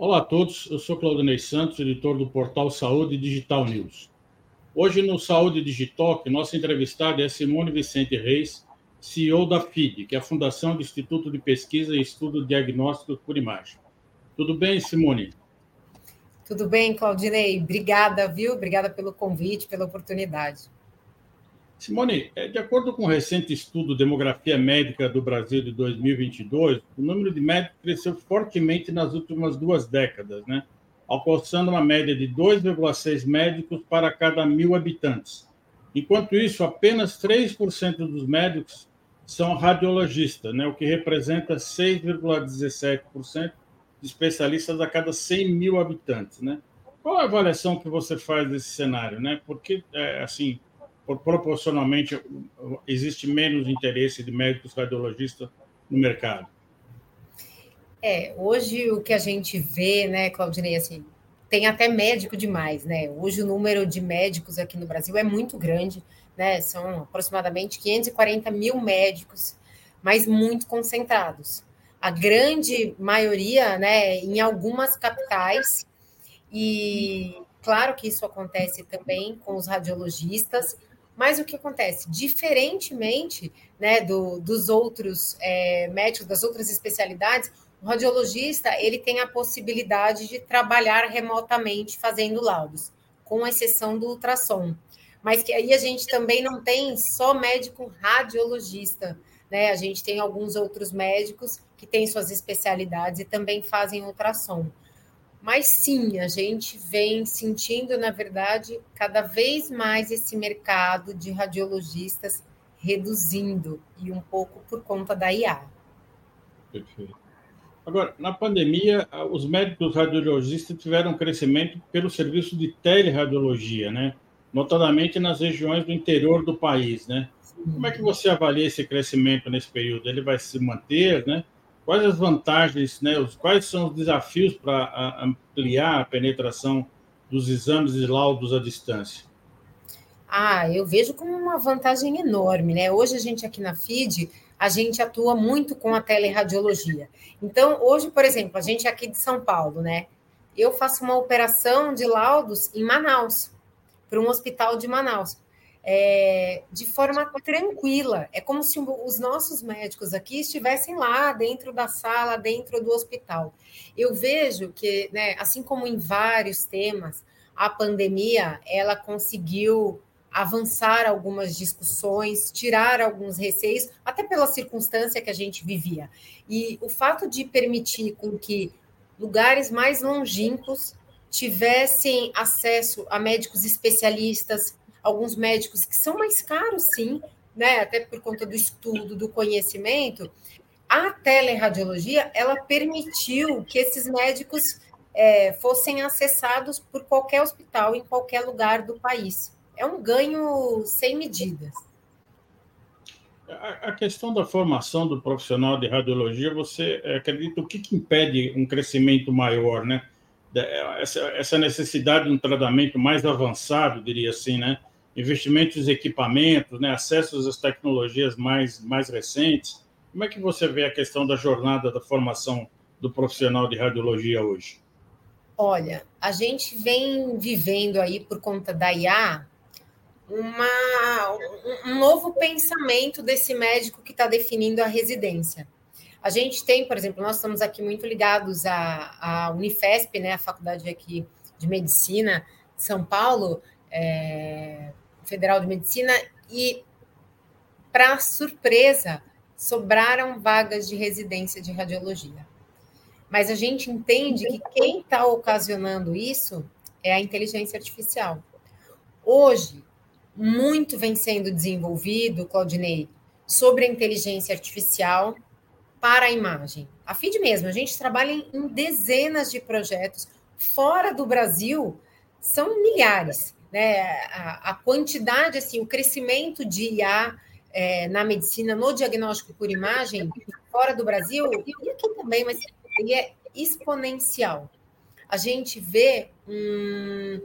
Olá a todos, eu sou Claudinei Santos, editor do portal Saúde Digital News. Hoje no Saúde Digital, nossa entrevistada é Simone Vicente Reis, CEO da FID, que é a Fundação do Instituto de Pesquisa e Estudo Diagnóstico por Imagem. Tudo bem, Simone? Tudo bem, Claudinei. Obrigada, viu? Obrigada pelo convite, pela oportunidade. Simone, é, de acordo com um recente estudo Demografia Médica do Brasil de 2022, o número de médicos cresceu fortemente nas últimas duas décadas, né? alcançando uma média de 2,6 médicos para cada mil habitantes. Enquanto isso, apenas 3% dos médicos são radiologistas, né? o que representa 6,17% de especialistas a cada 100 mil habitantes. Né? Qual a avaliação que você faz desse cenário? Né? Porque, é, assim, proporcionalmente existe menos interesse de médicos radiologistas no mercado. É, hoje o que a gente vê, né, Claudinei, assim, tem até médico demais, né? Hoje o número de médicos aqui no Brasil é muito grande, né? São aproximadamente 540 mil médicos, mas muito concentrados. A grande maioria, né, em algumas capitais, e claro que isso acontece também com os radiologistas, mas o que acontece? Diferentemente né, do, dos outros é, médicos, das outras especialidades, o radiologista ele tem a possibilidade de trabalhar remotamente fazendo laudos, com exceção do ultrassom. Mas que aí a gente também não tem só médico radiologista, né? A gente tem alguns outros médicos que têm suas especialidades e também fazem ultrassom. Mas sim, a gente vem sentindo, na verdade, cada vez mais esse mercado de radiologistas reduzindo, e um pouco por conta da IA. Perfeito. Agora, na pandemia, os médicos radiologistas tiveram um crescimento pelo serviço de teleradiologia, né? notadamente nas regiões do interior do país. Né? Como é que você avalia esse crescimento nesse período? Ele vai se manter, né? Quais as vantagens, né? Quais são os desafios para ampliar a penetração dos exames e laudos à distância? Ah, eu vejo como uma vantagem enorme, né? Hoje a gente aqui na FID, a gente atua muito com a teleradiologia. Então, hoje, por exemplo, a gente aqui de São Paulo, né? Eu faço uma operação de laudos em Manaus, para um hospital de Manaus é, de forma tranquila. É como se os nossos médicos aqui estivessem lá dentro da sala, dentro do hospital. Eu vejo que, né, assim como em vários temas, a pandemia ela conseguiu avançar algumas discussões, tirar alguns receios, até pela circunstância que a gente vivia. E o fato de permitir com que lugares mais longínquos tivessem acesso a médicos especialistas, alguns médicos que são mais caros, sim, né? Até por conta do estudo, do conhecimento. A teleradiologia ela permitiu que esses médicos é, fossem acessados por qualquer hospital em qualquer lugar do país. É um ganho sem medidas. A questão da formação do profissional de radiologia, você acredita o que, que impede um crescimento maior, né? Essa, essa necessidade de um tratamento mais avançado, diria assim, né? Investimentos em equipamentos, né, acessos às tecnologias mais, mais recentes. Como é que você vê a questão da jornada da formação do profissional de radiologia hoje? Olha, a gente vem vivendo aí, por conta da IA, uma, um novo pensamento desse médico que está definindo a residência. A gente tem, por exemplo, nós estamos aqui muito ligados à, à Unifesp, né, a faculdade aqui de medicina de São Paulo, é, Federal de Medicina e, para surpresa, sobraram vagas de residência de radiologia. Mas a gente entende que quem está ocasionando isso é a inteligência artificial. Hoje, muito vem sendo desenvolvido, Claudinei, sobre a inteligência artificial para a imagem. A FID mesmo, a gente trabalha em dezenas de projetos. Fora do Brasil, são milhares né, a, a, quantidade, assim, o crescimento de IA é, na medicina, no diagnóstico por imagem, fora do Brasil, e aqui também, mas ele é exponencial. A gente vê um,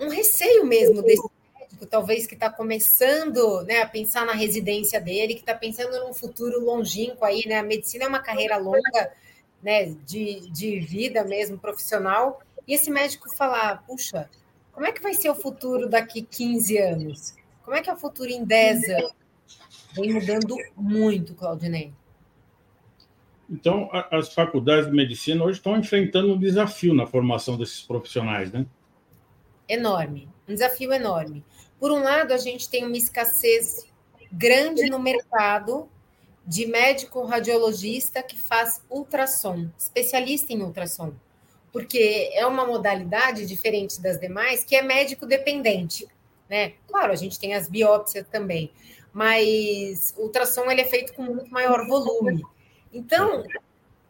um receio mesmo desse médico, talvez que está começando né, a pensar na residência dele, que está pensando num futuro longínquo aí, né? A medicina é uma carreira longa, né, de, de vida mesmo, profissional, e esse médico falar, puxa, como é que vai ser o futuro daqui 15 anos? Como é que é o futuro em 10 anos? Vem mudando muito, Claudinei. Então, as faculdades de medicina hoje estão enfrentando um desafio na formação desses profissionais, né? Enorme, um desafio enorme. Por um lado, a gente tem uma escassez grande no mercado de médico radiologista que faz ultrassom, especialista em ultrassom, porque é uma modalidade diferente das demais que é médico dependente, né? Claro, a gente tem as biópsias também, mas o ultrassom ele é feito com muito maior volume. Então,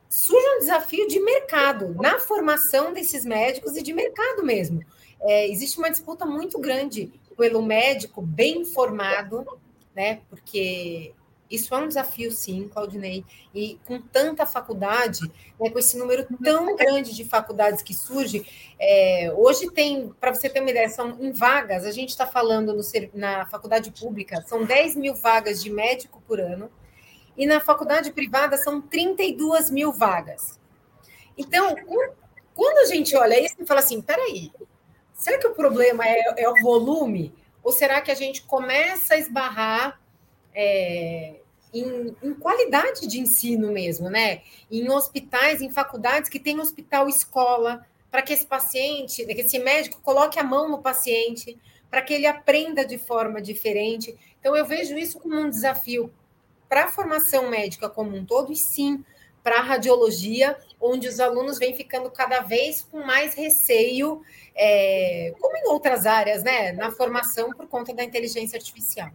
surge um desafio de mercado na formação desses médicos e de mercado mesmo. É, existe uma disputa muito grande pelo médico bem formado, né? Porque isso é um desafio, sim, Claudinei. E com tanta faculdade, né, com esse número tão grande de faculdades que surge, é, hoje tem, para você ter uma ideia, são em vagas, a gente está falando no, na faculdade pública, são 10 mil vagas de médico por ano, e na faculdade privada são 32 mil vagas. Então, quando a gente olha isso e fala assim, peraí, será que o problema é, é o volume? Ou será que a gente começa a esbarrar é, em, em, qualidade de ensino mesmo, né? Em hospitais, em faculdades que tem hospital escola, para que esse paciente, que esse médico coloque a mão no paciente, para que ele aprenda de forma diferente. Então, eu vejo isso como um desafio para a formação médica como um todo, e sim para a radiologia, onde os alunos vêm ficando cada vez com mais receio, é, como em outras áreas, né? Na formação por conta da inteligência artificial.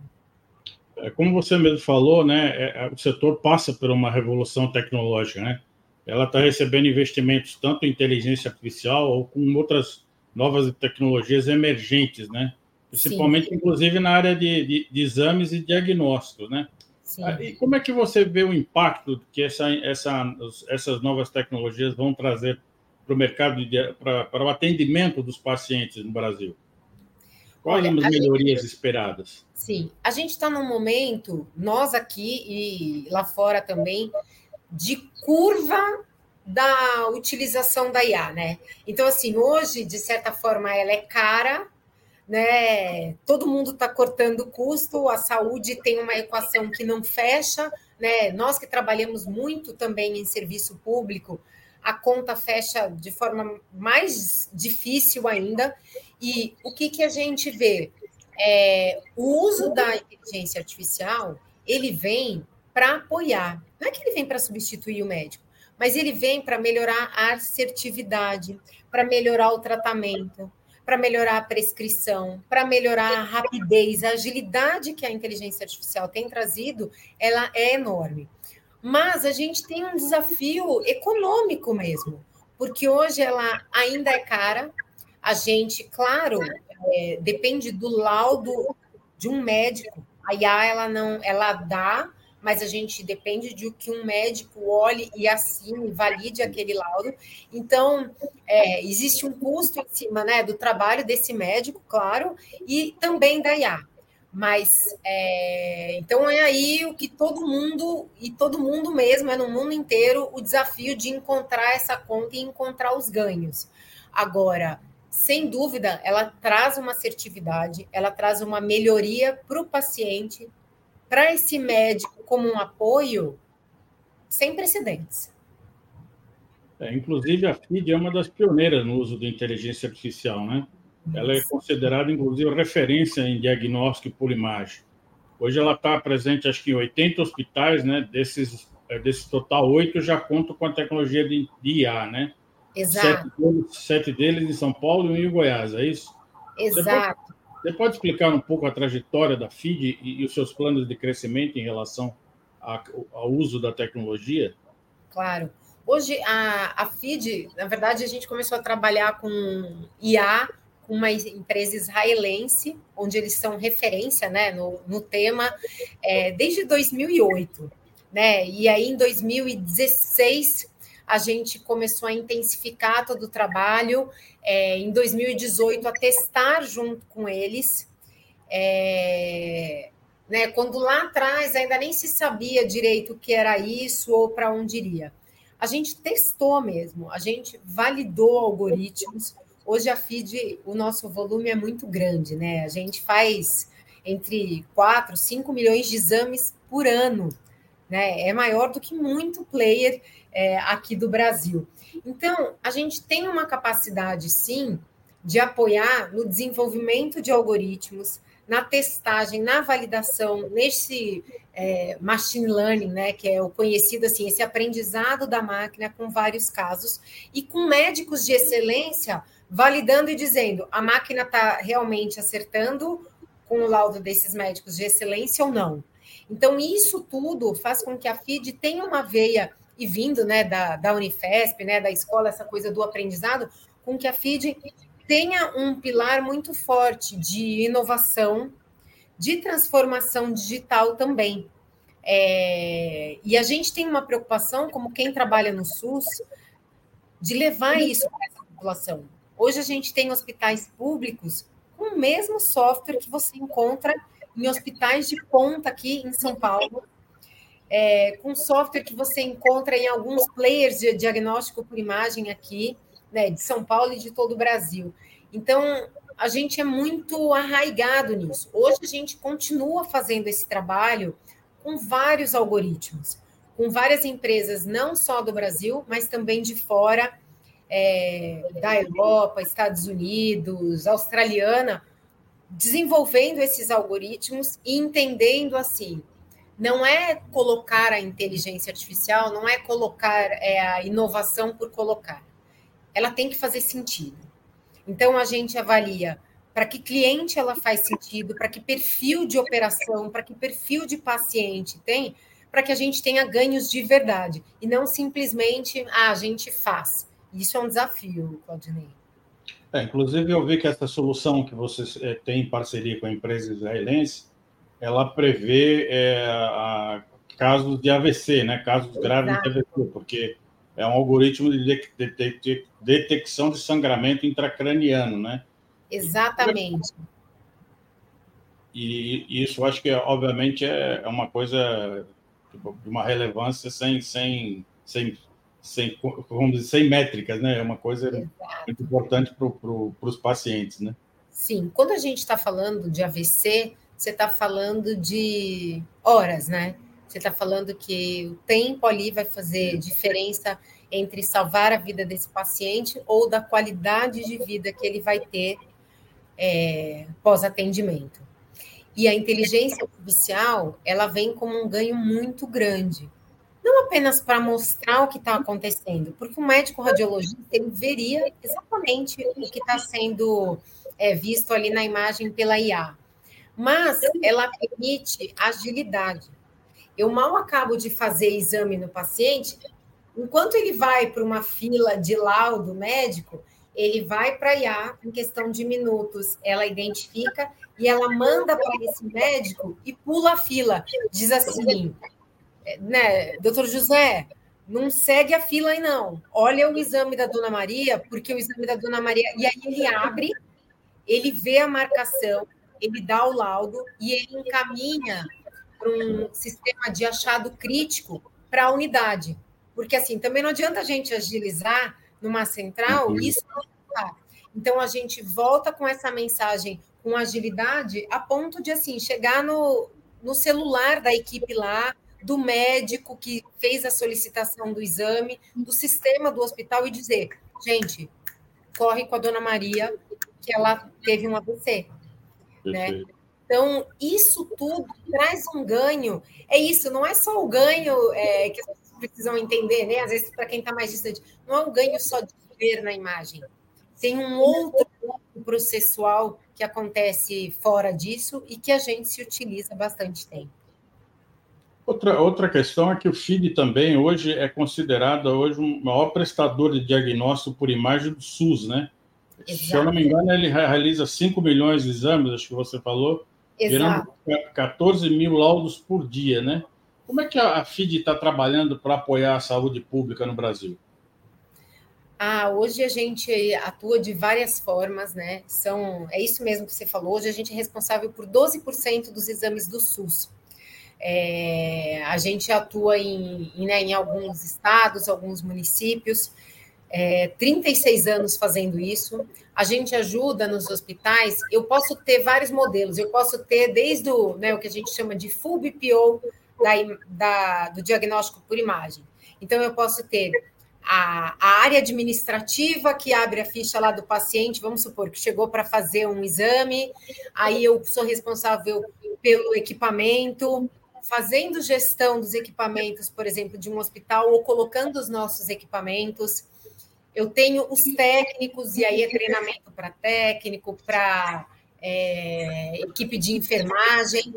É, como você mesmo falou, né, é, é, o setor passa por uma revolução tecnológica, né? Ela está recebendo investimentos tanto em inteligência artificial ou com outras novas tecnologias emergentes, né? Principalmente, Sim. inclusive, na área de, de, de exames e diagnósticos, né? Sim. Ah, e como é que você vê o impacto que essa, essa, essas novas tecnologias vão trazer para o mercado, para o atendimento dos pacientes no Brasil? Quais Olha, as melhorias gente, esperadas? Sim, a gente está num momento, nós aqui e lá fora também, de curva da utilização da IA, né? Então, assim, hoje, de certa forma, ela é cara, né? Todo mundo está cortando custo, a saúde tem uma equação que não fecha, né? Nós que trabalhamos muito também em serviço público, a conta fecha de forma mais difícil ainda. E o que, que a gente vê? É, o uso da inteligência artificial ele vem para apoiar, não é que ele vem para substituir o médico, mas ele vem para melhorar a assertividade, para melhorar o tratamento, para melhorar a prescrição, para melhorar a rapidez, a agilidade que a inteligência artificial tem trazido, ela é enorme. Mas a gente tem um desafio econômico mesmo, porque hoje ela ainda é cara. A gente, claro, é, depende do laudo de um médico. A IA ela não, ela dá, mas a gente depende de que um médico olhe e assine, valide aquele laudo. Então, é, existe um custo em cima né, do trabalho desse médico, claro, e também da IA. Mas é, então é aí o que todo mundo e todo mundo mesmo é no mundo inteiro o desafio de encontrar essa conta e encontrar os ganhos. Agora, sem dúvida, ela traz uma assertividade, ela traz uma melhoria para o paciente, para esse médico como um apoio sem precedentes. É, inclusive, a FID é uma das pioneiras no uso de inteligência artificial, né? Ela é considerada, inclusive, referência em diagnóstico por imagem. Hoje ela está presente, acho que em 80 hospitais, né? Desses, é, desse total, oito já contam com a tecnologia de, de IA, né? Exato. Sete deles, sete deles em São Paulo e um em Goiás, é isso? Exato. Você pode, você pode, explicar um pouco a trajetória da FID e, e os seus planos de crescimento em relação a, ao uso da tecnologia? Claro. Hoje, a, a FID, na verdade, a gente começou a trabalhar com IA uma empresa israelense, onde eles são referência né, no, no tema é, desde 2008. Né? E aí, em 2016, a gente começou a intensificar todo o trabalho, é, em 2018, a testar junto com eles. É, né, quando lá atrás ainda nem se sabia direito o que era isso ou para onde iria. a gente testou mesmo, a gente validou algoritmos. Hoje a FID, o nosso volume é muito grande, né? A gente faz entre 4, 5 milhões de exames por ano, né? É maior do que muito player é, aqui do Brasil. Então, a gente tem uma capacidade, sim, de apoiar no desenvolvimento de algoritmos, na testagem, na validação, nesse é, machine learning, né, que é o conhecido assim, esse aprendizado da máquina com vários casos e com médicos de excelência validando e dizendo a máquina está realmente acertando com o laudo desses médicos de excelência ou não. Então, isso tudo faz com que a FID tenha uma veia, e vindo né, da, da Unifesp, né, da escola, essa coisa do aprendizado, com que a FID tenha um pilar muito forte de inovação, de transformação digital também. É, e a gente tem uma preocupação, como quem trabalha no SUS, de levar isso para essa população. Hoje a gente tem hospitais públicos com o mesmo software que você encontra em hospitais de ponta aqui em São Paulo, é, com software que você encontra em alguns players de diagnóstico por imagem aqui né, de São Paulo e de todo o Brasil. Então, a gente é muito arraigado nisso. Hoje a gente continua fazendo esse trabalho com vários algoritmos, com várias empresas, não só do Brasil, mas também de fora, é, da Europa, Estados Unidos, australiana, desenvolvendo esses algoritmos e entendendo assim. Não é colocar a inteligência artificial, não é colocar é, a inovação por colocar ela tem que fazer sentido. Então a gente avalia para que cliente ela faz sentido, para que perfil de operação, para que perfil de paciente tem, para que a gente tenha ganhos de verdade e não simplesmente ah, a gente faz. Isso é um desafio, Claudinei. É, inclusive, eu vi que essa solução que vocês é, têm em parceria com a empresa israelense, ela prevê é, a, casos de AVC, né? Casos Exato. graves de AVC, porque é um algoritmo de detecção de sangramento intracraniano, né? Exatamente. E isso, acho que, obviamente, é, é uma coisa tipo, de uma relevância sem, sem, sem, sem, vamos dizer, sem métricas, né? É uma coisa Exato. muito importante para pro, os pacientes, né? Sim, quando a gente está falando de AVC, você está falando de horas, né? Você está falando que o tempo ali vai fazer diferença entre salvar a vida desse paciente ou da qualidade de vida que ele vai ter é, pós-atendimento. E a inteligência artificial, ela vem como um ganho muito grande. Não apenas para mostrar o que está acontecendo, porque o médico radiologista ele veria exatamente o que está sendo é, visto ali na imagem pela IA. Mas ela permite agilidade. Eu mal acabo de fazer exame no paciente, enquanto ele vai para uma fila de laudo médico, ele vai para a IA em questão de minutos, ela identifica e ela manda para esse médico e pula a fila. Diz assim, né, doutor José, não segue a fila aí não. Olha o exame da Dona Maria, porque o exame da Dona Maria. E aí ele abre, ele vê a marcação, ele dá o laudo e ele encaminha para um sistema de achado crítico para a unidade. Porque assim, também não adianta a gente agilizar numa central, uhum. isso não dá. Então a gente volta com essa mensagem com agilidade a ponto de assim chegar no, no celular da equipe lá, do médico que fez a solicitação do exame, do sistema do hospital e dizer, gente, corre com a dona Maria que ela teve um AVC. Né? Então, isso tudo traz um ganho. É isso, não é só o ganho é, que as pessoas precisam entender, né? Às vezes, para quem está mais distante, não é um ganho só de ver na imagem. Tem um outro processual que acontece fora disso e que a gente se utiliza bastante tempo. Outra, outra questão é que o FID também hoje é considerado hoje um maior prestador de diagnóstico por imagem do SUS, né? Exato. Se eu não me engano, ele realiza 5 milhões de exames, acho que você falou, Exato. gerando 14 mil laudos por dia, né? Como é que a FID está trabalhando para apoiar a saúde pública no Brasil? Ah, hoje a gente atua de várias formas, né? São, é isso mesmo que você falou. Hoje a gente é responsável por 12% dos exames do SUS. É, a gente atua em, em, né, em, alguns estados, alguns municípios, é, 36 anos fazendo isso. A gente ajuda nos hospitais. Eu posso ter vários modelos. Eu posso ter desde o, né, o que a gente chama de full BPO da, da, do diagnóstico por imagem. Então, eu posso ter a, a, área administrativa que abre a ficha lá do paciente, vamos supor que chegou para fazer um exame, aí eu sou responsável pelo equipamento, fazendo gestão dos equipamentos, por exemplo, de um hospital, ou colocando os nossos equipamentos. Eu tenho os técnicos, e aí é treinamento para técnico, para é, equipe de enfermagem.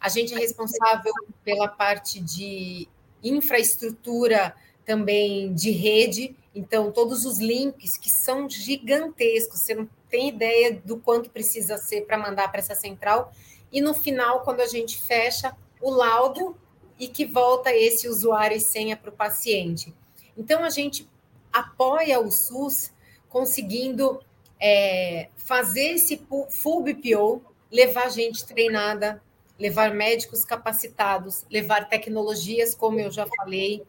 A gente é responsável pela parte de infraestrutura também de rede, então todos os links que são gigantescos, você não tem ideia do quanto precisa ser para mandar para essa central. E no final, quando a gente fecha, o laudo e que volta esse usuário e senha para o paciente. Então, a gente apoia o SUS conseguindo é, fazer esse full BPO, levar gente treinada, levar médicos capacitados, levar tecnologias, como eu já falei.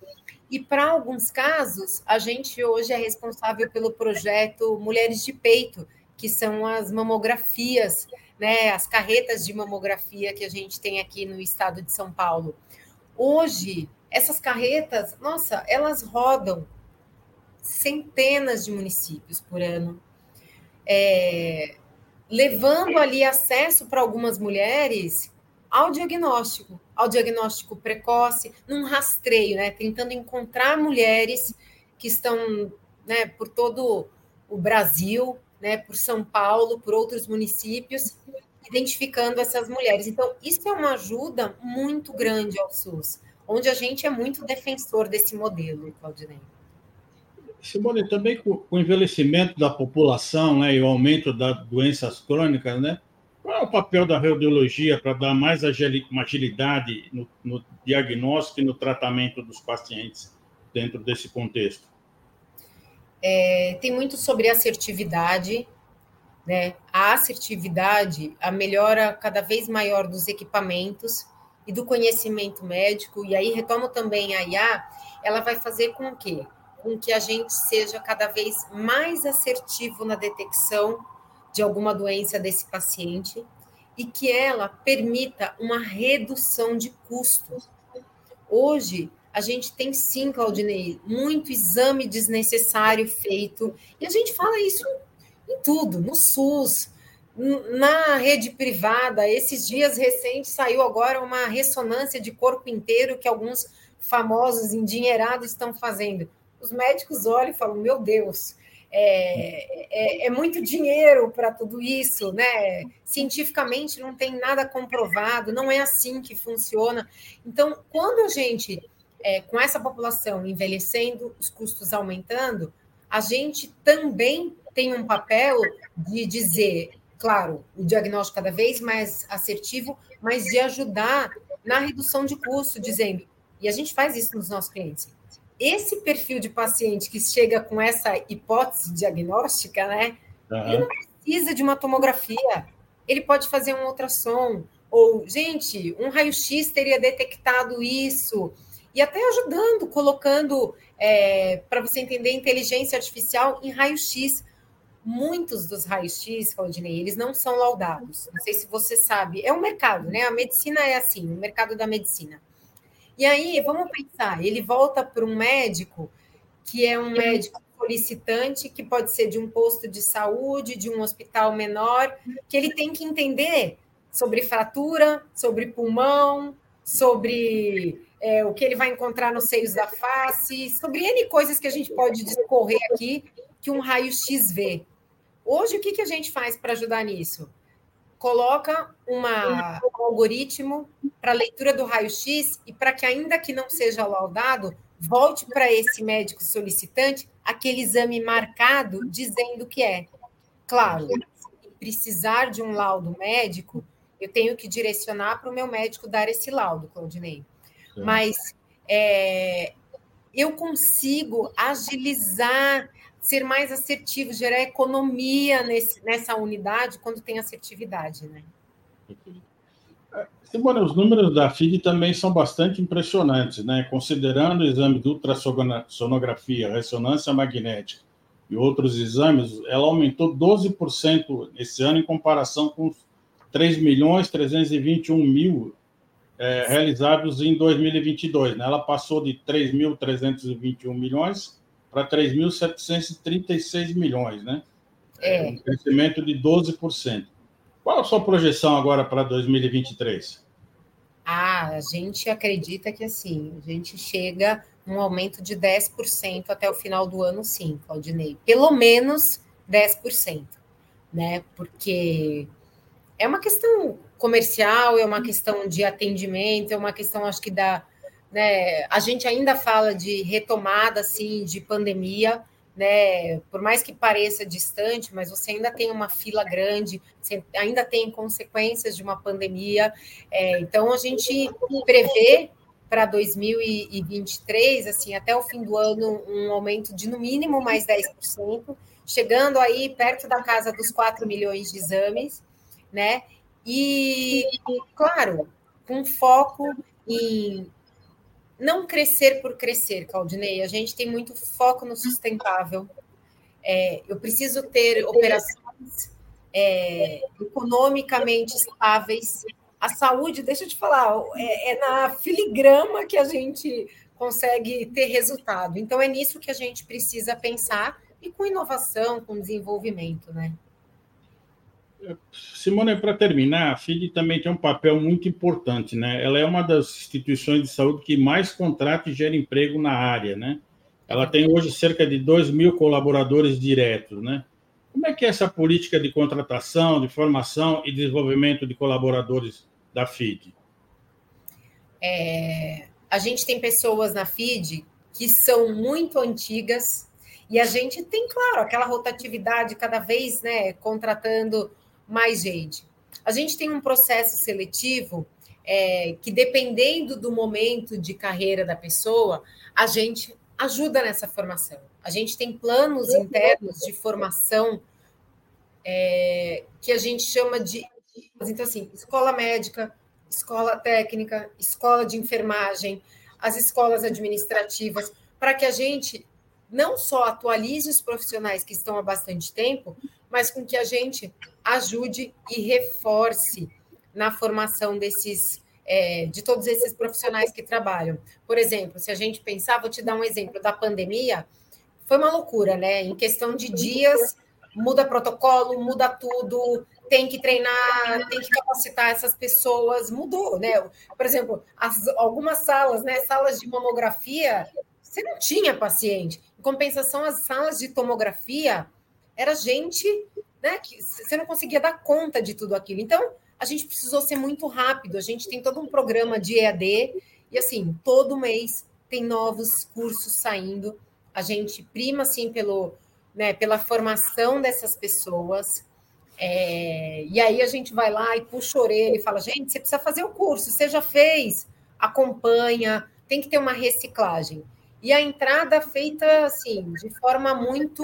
E para alguns casos, a gente hoje é responsável pelo projeto Mulheres de Peito, que são as mamografias né, as carretas de mamografia que a gente tem aqui no estado de São Paulo. Hoje, essas carretas, nossa, elas rodam centenas de municípios por ano, é, levando ali acesso para algumas mulheres ao diagnóstico, ao diagnóstico precoce, num rastreio, né, tentando encontrar mulheres que estão né, por todo o Brasil, né, por São Paulo, por outros municípios, identificando essas mulheres. Então, isso é uma ajuda muito grande ao SUS, onde a gente é muito defensor desse modelo, Claudinei. Simone, também com o envelhecimento da população né, e o aumento das doenças crônicas, né, qual é o papel da radiologia para dar mais agilidade no, no diagnóstico e no tratamento dos pacientes dentro desse contexto? É, tem muito sobre assertividade, né? A assertividade, a melhora cada vez maior dos equipamentos e do conhecimento médico, e aí retomo também a IA, ela vai fazer com que com que a gente seja cada vez mais assertivo na detecção de alguma doença desse paciente e que ela permita uma redução de custos. Hoje, a gente tem sim, Claudinei, muito exame desnecessário feito, e a gente fala isso em tudo, no SUS, na rede privada. Esses dias recentes saiu agora uma ressonância de corpo inteiro que alguns famosos endinheirados estão fazendo. Os médicos olham e falam: Meu Deus, é, é, é muito dinheiro para tudo isso, né? Cientificamente não tem nada comprovado, não é assim que funciona. Então, quando a gente é, com essa população envelhecendo, os custos aumentando, a gente também tem um papel de dizer, claro, o diagnóstico cada vez mais assertivo, mas de ajudar na redução de custo, dizendo, e a gente faz isso nos nossos clientes. Esse perfil de paciente que chega com essa hipótese diagnóstica, né? Uhum. Ele não precisa de uma tomografia, ele pode fazer um ultrassom, ou, gente, um raio-x teria detectado isso e até ajudando, colocando, é, para você entender, inteligência artificial em raio-x. Muitos dos raios-x, Claudinei, eles não são laudados. Não sei se você sabe. É um mercado, né? A medicina é assim, o mercado da medicina. E aí, vamos pensar, ele volta para um médico que é um médico solicitante, que pode ser de um posto de saúde, de um hospital menor, que ele tem que entender sobre fratura, sobre pulmão, sobre é, o que ele vai encontrar nos seios da face, sobre N coisas que a gente pode discorrer aqui que um raio-x vê. Hoje, o que, que a gente faz para ajudar nisso? Coloca uma, um algoritmo para leitura do raio-x e para que, ainda que não seja laudado, volte para esse médico solicitante aquele exame marcado dizendo que é. Claro, se precisar de um laudo médico, eu tenho que direcionar para o meu médico dar esse laudo, Claudinei mas é, eu consigo agilizar, ser mais assertivo, gerar economia nesse, nessa unidade quando tem assertividade, né? Simone, os números da FID também são bastante impressionantes, né? Considerando o exame de ultrassonografia, ressonância magnética e outros exames, ela aumentou 12% esse ano em comparação com os 3 milhões 321 mil é, realizados em 2022. Né? Ela passou de 3.321 milhões para 3.736 milhões, né? É. Um crescimento de 12%. Qual a sua projeção agora para 2023? Ah, a gente acredita que assim, a gente chega um aumento de 10% até o final do ano, sim, Claudinei. Pelo menos 10%, né? Porque é uma questão comercial, é uma questão de atendimento, é uma questão, acho que da. Né, a gente ainda fala de retomada assim, de pandemia, né? Por mais que pareça distante, mas você ainda tem uma fila grande, você ainda tem consequências de uma pandemia. É, então a gente prevê para 2023, assim, até o fim do ano, um aumento de no mínimo mais 10%, chegando aí perto da casa dos 4 milhões de exames, né? E, claro, com foco em não crescer por crescer, Claudinei. A gente tem muito foco no sustentável. É, eu preciso ter operações é, economicamente estáveis. A saúde, deixa eu te falar, é, é na filigrama que a gente consegue ter resultado. Então, é nisso que a gente precisa pensar e com inovação, com desenvolvimento, né? Simone, para terminar, a FID também tem um papel muito importante, né? Ela é uma das instituições de saúde que mais contrata e gera emprego na área, né? Ela tem hoje cerca de 2 mil colaboradores diretos, né? Como é que é essa política de contratação, de formação e desenvolvimento de colaboradores da FID? É, a gente tem pessoas na FID que são muito antigas e a gente tem, claro, aquela rotatividade cada vez, né, contratando mais gente. A gente tem um processo seletivo é, que, dependendo do momento de carreira da pessoa, a gente ajuda nessa formação. A gente tem planos internos de formação é, que a gente chama de. Então, assim, escola médica, escola técnica, escola de enfermagem, as escolas administrativas, para que a gente não só atualize os profissionais que estão há bastante tempo, mas com que a gente ajude e reforce na formação desses é, de todos esses profissionais que trabalham. Por exemplo, se a gente pensar, vou te dar um exemplo da pandemia, foi uma loucura, né? Em questão de dias, muda protocolo, muda tudo, tem que treinar, tem que capacitar essas pessoas, mudou, né? Por exemplo, as, algumas salas, né? Salas de mamografia, você não tinha paciente. Em compensação, as salas de tomografia era gente né, que você não conseguia dar conta de tudo aquilo. Então, a gente precisou ser muito rápido. A gente tem todo um programa de EAD e assim, todo mês tem novos cursos saindo. A gente prima assim pelo, né, pela formação dessas pessoas. É, e aí a gente vai lá e puxa a orelha e fala: gente, você precisa fazer o curso, você já fez, acompanha, tem que ter uma reciclagem. E a entrada feita assim, de forma muito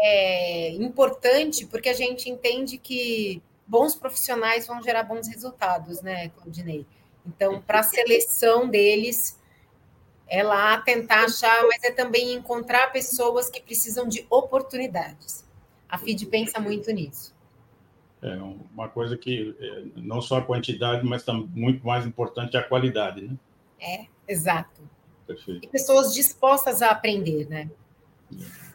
é importante porque a gente entende que bons profissionais vão gerar bons resultados, né, Claudinei? Então, para a seleção deles, é lá tentar achar, mas é também encontrar pessoas que precisam de oportunidades. A FID pensa muito nisso. É uma coisa que é, não só a quantidade, mas também muito mais importante é a qualidade, né? É, exato. Perfeito. E pessoas dispostas a aprender, né? É.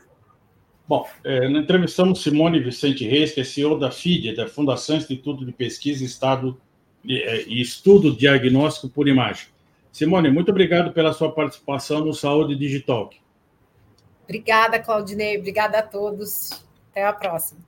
Bom, é, entrevistamos Simone Vicente Reis, que é CEO da FIDE, da Fundação Instituto de Pesquisa Estado é, e Estudo Diagnóstico por Imagem. Simone, muito obrigado pela sua participação no Saúde Digital. Obrigada, Claudinei. Obrigada a todos. Até a próxima.